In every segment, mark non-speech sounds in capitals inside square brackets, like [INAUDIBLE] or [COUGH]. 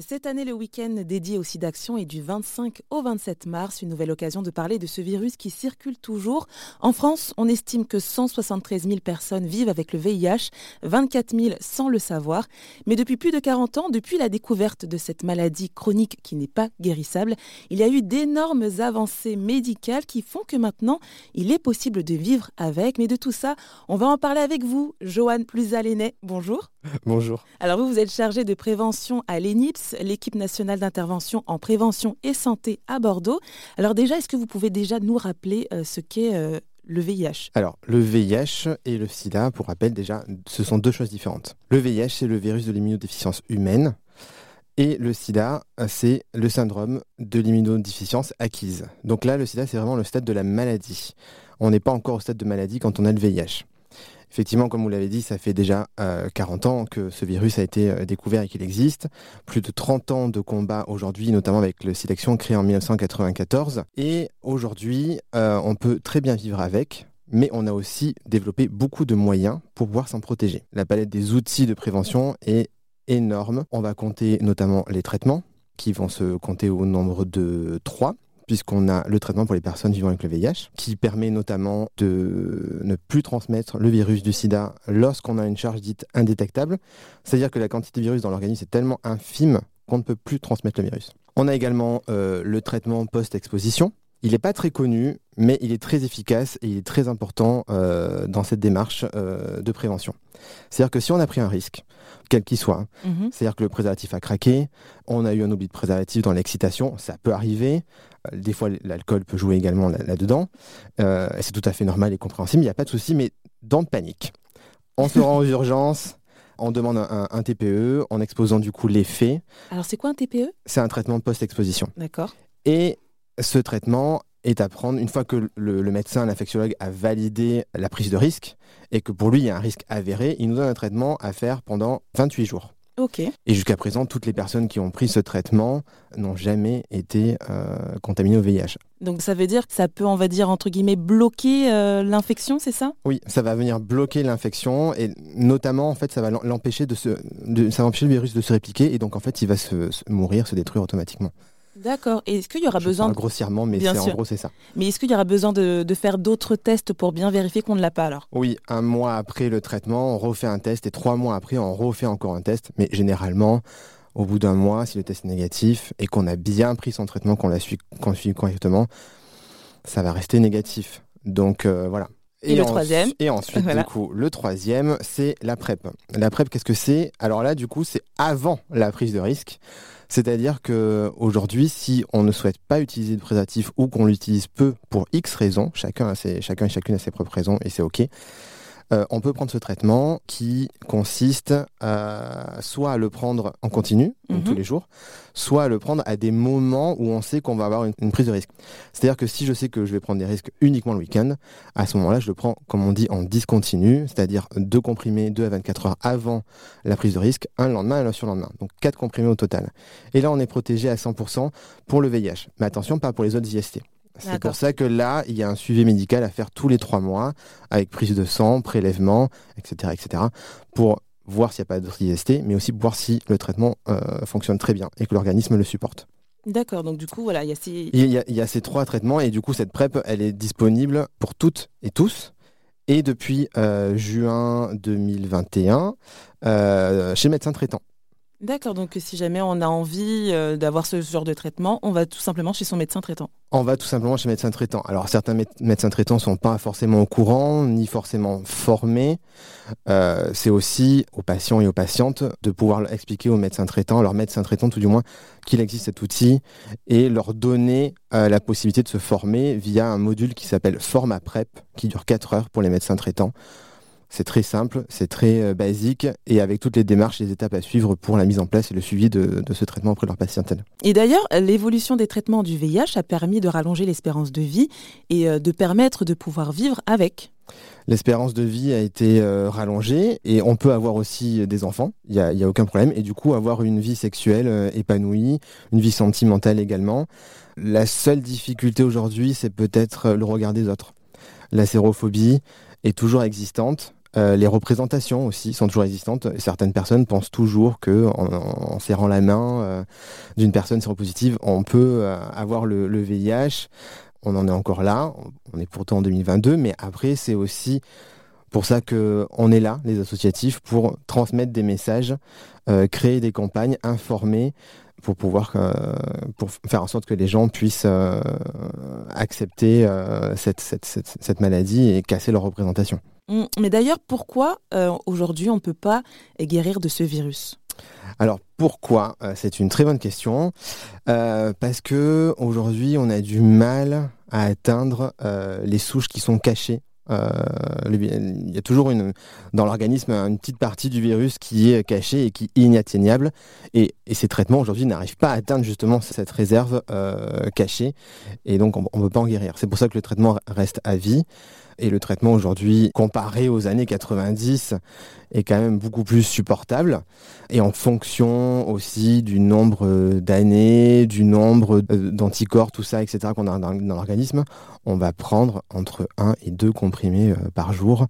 Cette année, le week-end dédié au SIDAction est du 25 au 27 mars, une nouvelle occasion de parler de ce virus qui circule toujours. En France, on estime que 173 000 personnes vivent avec le VIH, 24 000 sans le savoir. Mais depuis plus de 40 ans, depuis la découverte de cette maladie chronique qui n'est pas guérissable, il y a eu d'énormes avancées médicales qui font que maintenant, il est possible de vivre avec. Mais de tout ça, on va en parler avec vous, Joanne Plusalénet. Bonjour. Bonjour. Alors vous, vous êtes chargé de prévention à l'ENIPS, l'équipe nationale d'intervention en prévention et santé à Bordeaux. Alors déjà, est-ce que vous pouvez déjà nous rappeler euh, ce qu'est euh, le VIH Alors, le VIH et le sida, pour rappel, déjà, ce sont deux choses différentes. Le VIH, c'est le virus de l'immunodéficience humaine. Et le sida, c'est le syndrome de l'immunodéficience acquise. Donc là, le sida, c'est vraiment le stade de la maladie. On n'est pas encore au stade de maladie quand on a le VIH. Effectivement, comme vous l'avez dit, ça fait déjà 40 euh, ans que ce virus a été euh, découvert et qu'il existe. Plus de 30 ans de combat aujourd'hui, notamment avec le Sélection créé en 1994. Et aujourd'hui, euh, on peut très bien vivre avec, mais on a aussi développé beaucoup de moyens pour pouvoir s'en protéger. La palette des outils de prévention est énorme. On va compter notamment les traitements, qui vont se compter au nombre de 3 puisqu'on a le traitement pour les personnes vivant avec le VIH, qui permet notamment de ne plus transmettre le virus du sida lorsqu'on a une charge dite indétectable. C'est-à-dire que la quantité de virus dans l'organisme est tellement infime qu'on ne peut plus transmettre le virus. On a également euh, le traitement post-exposition. Il n'est pas très connu, mais il est très efficace et il est très important euh, dans cette démarche euh, de prévention. C'est-à-dire que si on a pris un risque, quel qu'il soit, mhm. c'est-à-dire que le préservatif a craqué, on a eu un oubli de préservatif dans l'excitation, ça peut arriver, euh, des fois l'alcool peut jouer également là-dedans, c'est tout à fait normal et compréhensible, il n'y a pas de souci, mais dans de panique. On se rend aux urgences, on demande un, un, TPE en exposant du coup les faits. Alors c'est quoi un TPE C'est un traitement post-exposition. D'accord. Et ce traitement est à prendre une fois que le, médecin, l'infectiologue a validé la prise de risque et que pour lui il y a un risque avéré, il nous donne un traitement à faire pendant 28 jours. Et jusqu'à présent, toutes les personnes qui ont pris ce traitement n'ont jamais été euh, contaminées au VIH. Donc ça veut dire que ça peut, on va dire, entre guillemets, bloquer euh, l'infection, c'est ça? Oui, ça va venir bloquer l'infection et notamment, en fait, ça va l'empêcher de se, ça va empêcher le virus de se répliquer et donc, en fait, il va se mourir, se détruire automatiquement. D'accord. Et est-ce qu'il y aura besoin. Grossièrement, mais en gros, c'est ça. Mais est-ce qu'il y aura besoin de, faire d'autres tests pour bien vérifier qu'on ne l'a pas alors? Oui, un mois après le traitement, on refait un test et trois mois après, on refait encore un test. Mais généralement, au bout d'un mois, si le test est négatif et qu'on a bien pris son traitement, qu'on l'a suivi, correctement, ça va rester négatif. Donc euh, voilà. Et, le troisième Et ensuite, du coup, le troisième, c'est la PrEP. La PrEP, qu'est-ce que c'est? Alors là, du coup, c'est avant la prise de risque. C'est-à-dire que aujourd'hui, si on ne souhaite pas utiliser de préservatif ou qu'on l'utilise peu pour X raisons, chacun, a ses, chacun et chacune a ses propres raisons et c'est OK, euh, on peut prendre ce traitement qui consiste soit à le prendre en continu, tous mhm. les jours, soit à le prendre à des moments où on sait qu'on va avoir une, prise de risque. C'est-à-dire que si je sais que je vais prendre des risques uniquement le week-end, à ce moment-là, je le prends, comme on dit, en discontinu, c'est-à-dire deux comprimés, deux à 24 heures avant la prise de risque, un le lendemain et un sur lendemain. Donc quatre comprimés au total. Et là, on est protégé à 100% pour le VIH. Mais attention, pas pour les autres IST. C'est pour ça que là, il y a un suivi médical à faire tous les trois mois, avec prise de sang, prélèvement, etc., etc., pour voir s'il n'y a pas d'autres IST, mais aussi pour voir si le traitement euh, fonctionne très bien et que l'organisme le supporte. D'accord, donc du coup, voilà, il y a ces... Il y a, ces trois traitements, et du coup, cette PrEP, elle est disponible pour toutes et tous, et depuis euh, juin 2021, euh, chez médecin traitant. D'accord, donc si jamais on a envie euh, d'avoir ce genre de traitement, on va tout simplement chez son médecin traitant. On va tout simplement chez médecin traitant. Alors certains médecins traitants ne sont pas forcément au courant, ni forcément formés. Euh, c'est aussi aux patients et aux patientes de pouvoir expliquer aux médecins traitants, leurs médecins traitants tout du moins, qu'il existe cet outil et leur donner euh, la possibilité de se former via un module qui s'appelle Forma Prep, qui dure 4 heures pour les médecins traitants c'est très simple, c'est très euh, basique et avec toutes les démarches et les étapes à suivre pour la mise en place et le suivi de, ce traitement auprès de leur patientèle. Et d'ailleurs, l'évolution des traitements du VIH a permis de rallonger l'espérance de vie et euh, de permettre de pouvoir vivre avec. L'espérance de vie a été euh, rallongée et on peut avoir aussi des enfants, il n'y a, a, aucun problème, et du coup avoir une vie sexuelle épanouie, une vie sentimentale également. La seule difficulté aujourd'hui, c'est peut-être le regard des autres. La sérophobie, est toujours existante. Euh, les représentations aussi sont toujours existantes. Certaines personnes pensent toujours que en, serrant la main euh, d'une personne séropositive, on peut euh, avoir le, VIH. On en est encore là. On est pourtant en 2022, mais après c'est aussi pour ça qu'on est là, les associatifs, pour transmettre des messages, créer des campagnes, informer pour pouvoir faire en sorte que les gens puissent accepter cette, maladie et casser leur représentation. Mm. Mais d'ailleurs, pourquoi euh, aujourd'hui on ne peut pas guérir de ce virus? Alors pourquoi? Euh, C'est une très bonne question. Euh, parce que aujourd'hui, on a du mal à atteindre les souches qui sont cachées il y a toujours une, dans l'organisme une petite partie du virus qui est cachée et qui est inatteignable. Et, ces traitements aujourd'hui n'arrivent pas à atteindre justement cette réserve cachée. Et donc on ne peut pas en guérir. C'est pour ça que le traitement reste à vie. Et le traitement aujourd'hui, comparé aux années 90, est quand même beaucoup plus supportable. Et en fonction aussi du nombre d'années, du nombre d'anticorps, tout ça, etc., qu'on a dans, l'organisme, on va prendre entre 1 et 2 comprimés euh, par jour.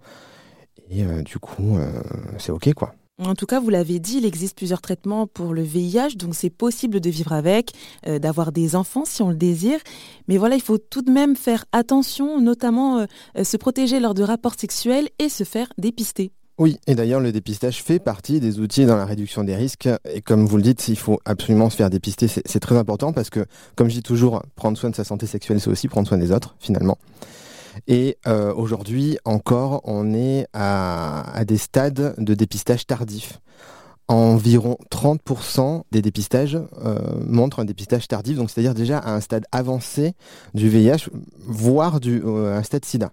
Et euh, du coup, euh, c'est OK, quoi. En tout cas, vous l'avez dit, il existe plusieurs traitements pour le VIH, donc c'est possible de vivre avec, euh, d'avoir des enfants si on le désire. Mais voilà, il faut tout de même faire attention, notamment euh, se protéger lors de rapports sexuels et se faire dépister. Oui, et d'ailleurs le dépistage fait partie des outils dans la réduction des risques. Et comme vous le dites, il faut absolument se faire dépister. C'est très important parce que, comme je dis toujours, prendre soin de sa santé sexuelle, c'est aussi prendre soin des autres, finalement. Et euh, aujourd'hui encore, on est à, des stades de dépistage tardif. Environ 30% des dépistages euh, montrent un dépistage tardif, donc c'est-à-dire déjà à un stade avancé du VIH, voire du, euh, un stade SIDA.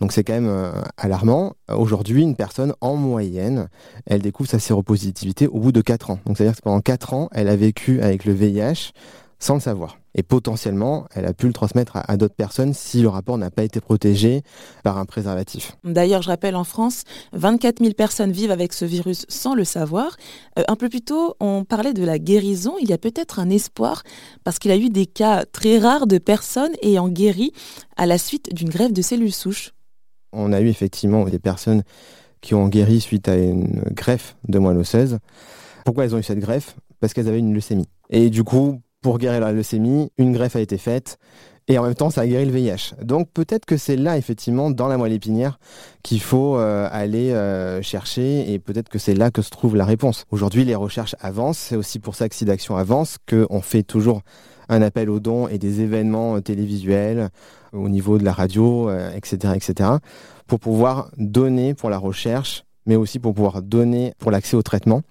Donc c'est quand même alarmant. Aujourd'hui, une personne en moyenne, elle découvre sa séropositivité au bout de 4 ans. Donc c'est-à-dire que pendant 4 ans, elle a vécu avec le VIH sans le savoir. Et potentiellement, elle a pu le transmettre à, d'autres personnes si le rapport n'a pas été protégé par un préservatif. D'ailleurs, je rappelle, en France, 24 000 personnes vivent avec ce virus sans le savoir. Euh, un peu plus tôt, on parlait de la guérison. Il y a peut-être un espoir parce qu'il y a eu des cas très rares de personnes ayant guéri à la suite d'une grève de cellules souches. On a eu effectivement des personnes qui ont guéri suite à une greffe de moelle osseuse. Pourquoi elles ont eu cette greffe? Parce qu'elles avaient une leucémie. Et du coup, pour guérir la leucémie, une greffe a été faite et en même temps ça a guéri le VIH. Donc peut-être que c'est là effectivement dans la moelle épinière qu'il faut euh, aller euh, chercher et peut-être que c'est là que se trouve la réponse. Aujourd'hui les recherches avancent, c'est aussi pour ça que SIDAction avance, qu'on fait toujours un appel aux dons et des événements euh, télévisuels au niveau de la radio, etc., etc., pour pouvoir donner pour la recherche, mais aussi pour pouvoir donner pour l'accès au traitement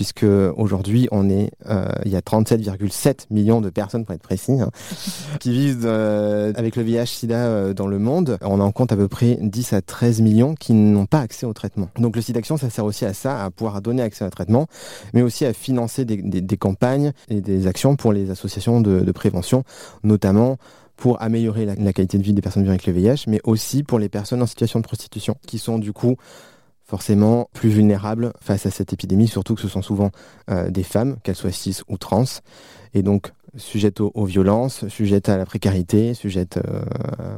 puisque aujourd'hui on est, euh, il y a 37,7 millions de personnes pour être précis, hein, [LAUGHS] qui vivent euh, avec le VIH/SIDA euh, dans le monde. On en compte à peu près 10 à 13 millions qui n'ont pas accès au traitement. Donc le SIDAction, ça sert aussi à ça, à pouvoir donner accès au traitement, mais aussi à financer des, campagnes et des actions pour les associations de, prévention, notamment pour améliorer la, la, qualité de vie des personnes vivant avec le VIH, mais aussi pour les personnes en situation de prostitution, qui sont du coup forcément plus vulnérables face à cette épidémie, surtout que ce sont souvent euh, des femmes, qu'elles soient cis ou trans, et donc sujettes aux, violences, sujettes à la précarité, sujettes euh,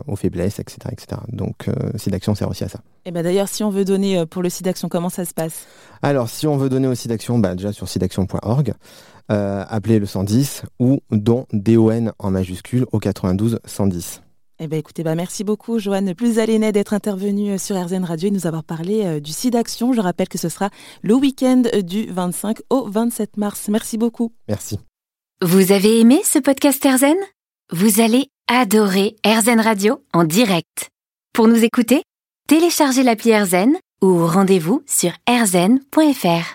aux faiblesses, etc. etc. Donc euh, SIDAction sert aussi à ça. Et ben d'ailleurs, si on veut donner pour le SIDAction, comment ça se passe? Alors, si on veut donner au SIDAction, bah, déjà sur sidaction.org, appelez le 110 ou don DON en majuscule au 92 110. Eh ben, écoutez, bah, merci beaucoup, Joanne plus d'être intervenue euh, sur RZN Radio et nous avoir parlé euh, du SIDAction. Je rappelle que ce sera le week-end du 25 au 27 mars. Merci beaucoup. Merci. Vous avez aimé ce podcast RZN Vous allez adorer RZN Radio en direct. Pour nous écouter, téléchargez l'appli RZN ou rendez-vous sur rzn.fr.